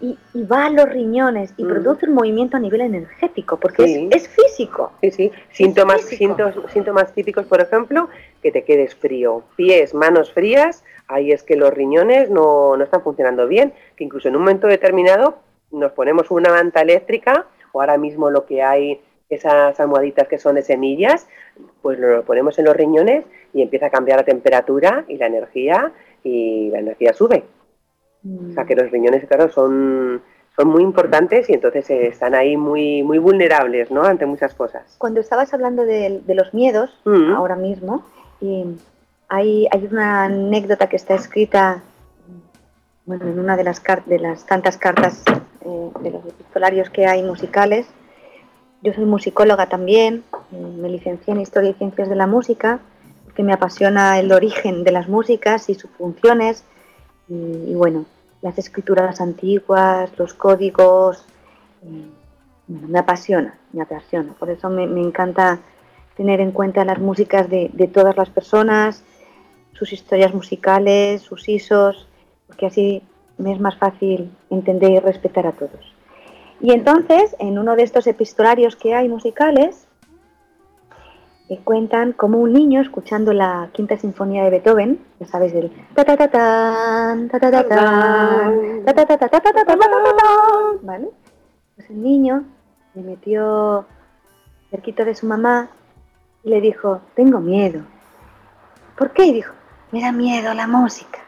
y, va a los riñones y mm. produce un movimiento a nivel energético, porque es, físico. Sí, sí. Síntomas, Síntomas, síntomas típicos, por ejemplo, que te quedes frío, pies, manos frías, ahí es que los riñones no, no están funcionando bien, que incluso en un momento determinado nos ponemos una manta eléctrica o ahora mismo lo que hay esas almohaditas que son de semillas, pues lo ponemos en los riñones y empieza a cambiar la temperatura y la energía y la energía sube. O sea que los riñones, claro, son, son muy importantes y entonces están ahí muy, muy vulnerables ¿no? ante muchas cosas. Cuando estabas hablando de, los miedos, mm. ahora mismo, y hay, hay una anécdota que está escrita bueno, en una de las, de las tantas cartas eh, de los epistolarios que hay musicales, yo soy musicóloga también, eh, me licencié en Historia y Ciencias de la Música, porque me apasiona el origen de las músicas y sus funciones, y, bueno, las escrituras antiguas, los códigos, eh, me apasiona, me apasiona. Por eso me, encanta tener en cuenta las músicas de, de, todas las personas, sus historias musicales, sus isos, porque así me es más fácil entender y respetar a todos. Y entonces, en uno de estos epistolarios que hay musicales, eh, cuentan como un niño escuchando la quinta sinfonía de Beethoven, ya sabéis del ta ta ta ta ta ta ta ta ta ta ta ta ta ta ¿vale? Pues el niño le metió cerquito de su mamá y le dijo, tengo miedo. ¿Por qué? Y dijo, me da miedo la música.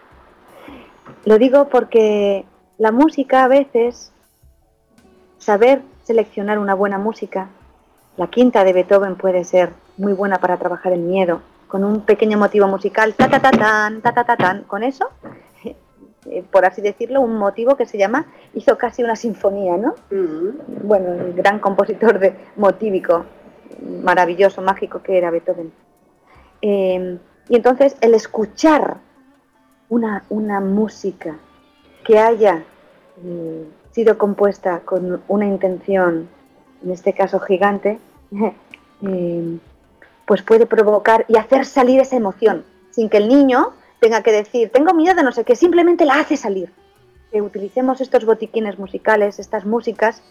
Lo digo porque la música a veces saber seleccionar una buena música. La quinta de Beethoven puede ser muy buena para trabajar el miedo, con un pequeño motivo musical, ta ta ta tan, ta ta ta tan, con eso, eh, por así decirlo, un motivo que se llama, hizo casi una sinfonía, ¿no? Bueno, el gran compositor de motívico, maravilloso, mágico que era Beethoven. Eh, y entonces el escuchar una, una música que haya eh, sido compuesta con una intención, en este caso gigante, eh, pues puede provocar y hacer salir esa emoción, sin que el niño tenga que decir, tengo miedo de no sé qué, simplemente la hace salir. Que utilicemos estos botiquines musicales, estas músicas,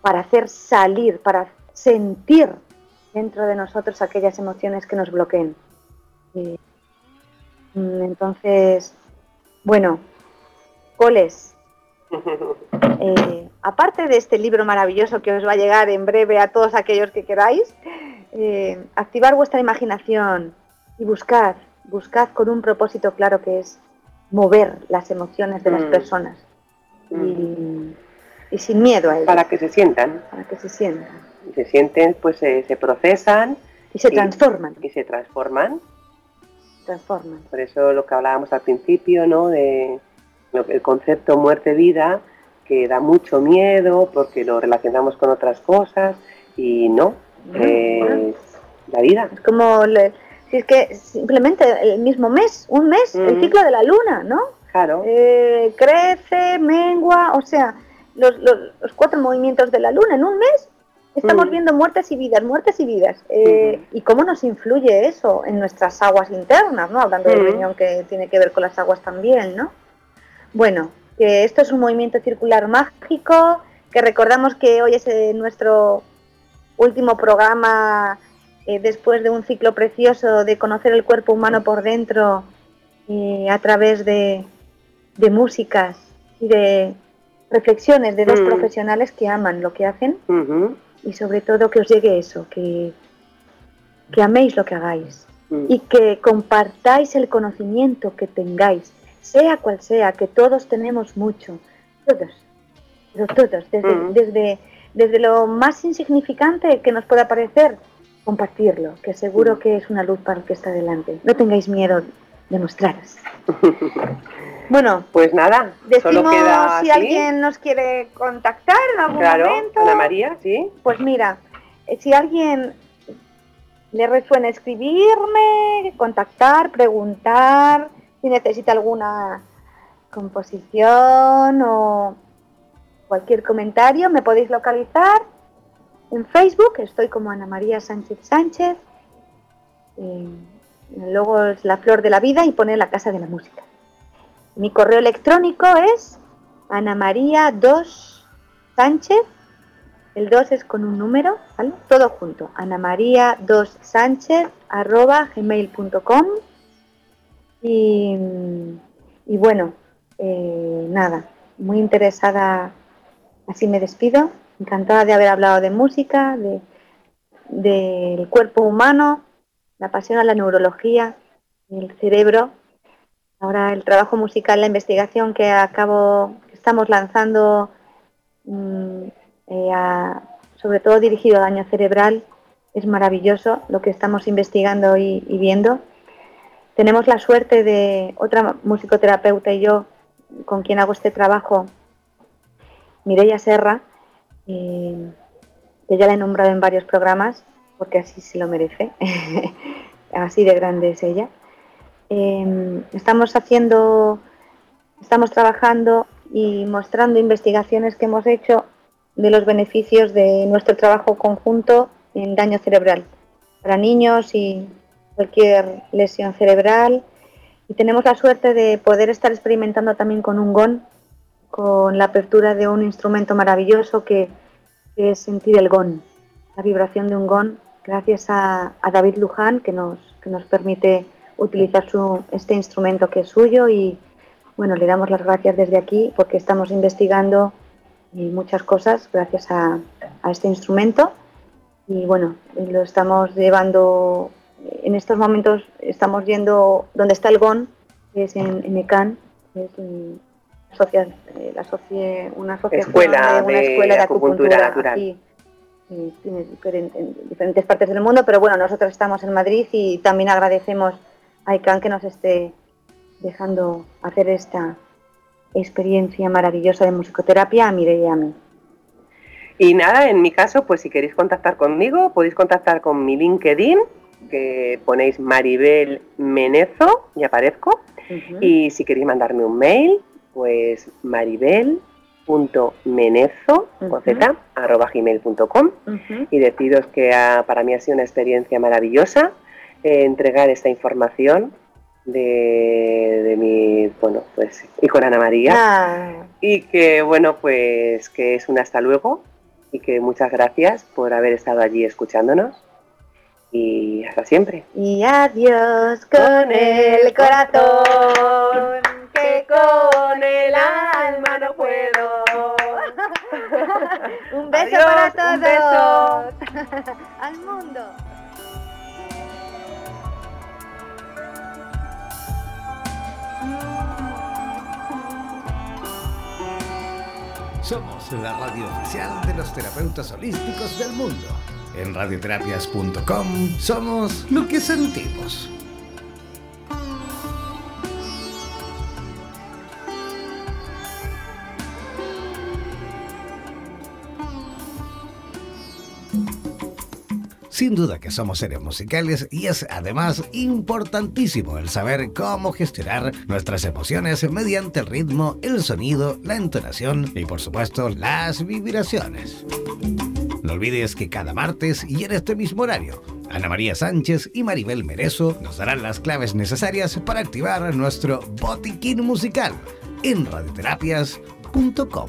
para hacer salir, para sentir dentro de nosotros aquellas emociones que nos bloqueen. Eh, entonces, bueno, coles, eh, aparte de este libro maravilloso que os va a llegar en breve a todos aquellos que queráis, eh, activar vuestra imaginación y buscad, buscad con un propósito claro que es mover las emociones de las mm. personas mm. y, sin miedo a ello. Para que se sientan. Para que se sientan. se sienten, pues se procesan. Y se transforman. Y se transforman. Transforman. Por eso lo que hablábamos al principio, ¿no? De, el concepto muerte-vida que da mucho miedo porque lo relacionamos con otras cosas y no, es la vida. Es como, si es que simplemente el mismo mes, un mes, el ciclo de la luna, ¿no? Claro. Eh, crece, mengua, o sea, los, los, cuatro movimientos de la luna en un mes estamos viendo muertes y vidas, muertes y vidas. Eh, ¿Y cómo nos influye eso en nuestras aguas internas, ¿no? Hablando del riñón que tiene que ver con las aguas también, ¿no? Bueno, que esto es un movimiento circular mágico, que recordamos que hoy es eh, nuestro último programa eh, después de un ciclo precioso de conocer el cuerpo humano por dentro eh, a través de, músicas y de reflexiones de dos mm. profesionales que aman lo que hacen y sobre todo que os llegue eso, que, que améis lo que hagáis mm. y que compartáis el conocimiento que tengáis sea cual sea, que todos tenemos mucho, todos, todos, desde, mm. desde, desde lo más insignificante que nos pueda parecer, compartirlo, que seguro que es una luz para el que está delante. No tengáis miedo de mostraros. Bueno, pues nada, decimos si alguien nos quiere contactar en algún claro, momento. Ana María, sí. Pues mira, eh, si alguien le resuena escribirme, contactar, preguntar, si necesita alguna composición o cualquier comentario, me podéis localizar en Facebook, estoy como Ana María Sánchez Sánchez, luego es La Flor de la Vida y pone La Casa de la Música. Mi correo electrónico es Ana María 2 Sánchez, el 2 es con un número, ¿vale? Todo junto, Ana María 2 Sánchez arroba gmail.com y, bueno, eh, nada, muy interesada, así me despido, encantada de haber hablado de música, de del cuerpo humano, me apasiona la neurología, el cerebro. Ahora el trabajo musical, la investigación que acabo, que estamos lanzando, mm, eh, sobre todo dirigido a daño cerebral, es maravilloso lo que estamos investigando y viendo. Tenemos la suerte de otra musicoterapeuta y yo, con quien hago este trabajo, Mireia Serra, eh, que ya la he nombrado en varios programas, porque así se lo merece, así de grande es ella. Em, estamos haciendo, estamos trabajando y mostrando investigaciones que hemos hecho de los beneficios de nuestro trabajo conjunto en daño cerebral para niños y cualquier lesión cerebral. Y tenemos la suerte de poder estar experimentando también con un GON, con la apertura de un instrumento maravilloso que, es sentir el GON, la vibración de un GON, gracias a, David Luján, que nos, que nos permite utilizar su, este instrumento que es suyo. Y bueno, le damos las gracias desde aquí porque estamos investigando eh, muchas cosas gracias a, este instrumento. Y bueno, lo estamos llevando, en estos momentos estamos yendo donde está el GON, que es en, en es eh, una asociación escuela de, una escuela de, acupuntura, aquí, en diferentes partes del mundo, pero bueno, nosotros estamos en Madrid y también agradecemos a ECAN que nos esté dejando hacer esta experiencia maravillosa de musicoterapia a Mireia y a mí. Y nada, en mi caso, pues si queréis contactar conmigo, podéis contactar con mi LinkedIn, que ponéis Maribel Menezo y aparezco. Y si queréis mandarme un mail, pues maribel.menezo, arroba gmail.com y deciros que para mí ha sido una experiencia maravillosa eh, entregar esta información de, mi, bueno, pues, y con Ana María. Ah. Y que, bueno, pues que es un hasta luego y que muchas gracias por haber estado allí escuchándonos. Y hasta siempre. Y adiós con el corazón, que con el alma no puedo. un beso para todos. Un beso. Al mundo. Somos la radio oficial de los terapeutas holísticos del mundo. En radioterapias.com somos lo que sentimos. Sin duda que somos seres musicales y es además importantísimo el saber cómo gestionar nuestras emociones mediante el ritmo, el sonido, la entonación y por supuesto las vibraciones. No olvides que cada martes y en este mismo horario, Ana María Sánchez y Maribel Merezo nos darán las claves necesarias para activar nuestro botiquín musical en radioterapias.com.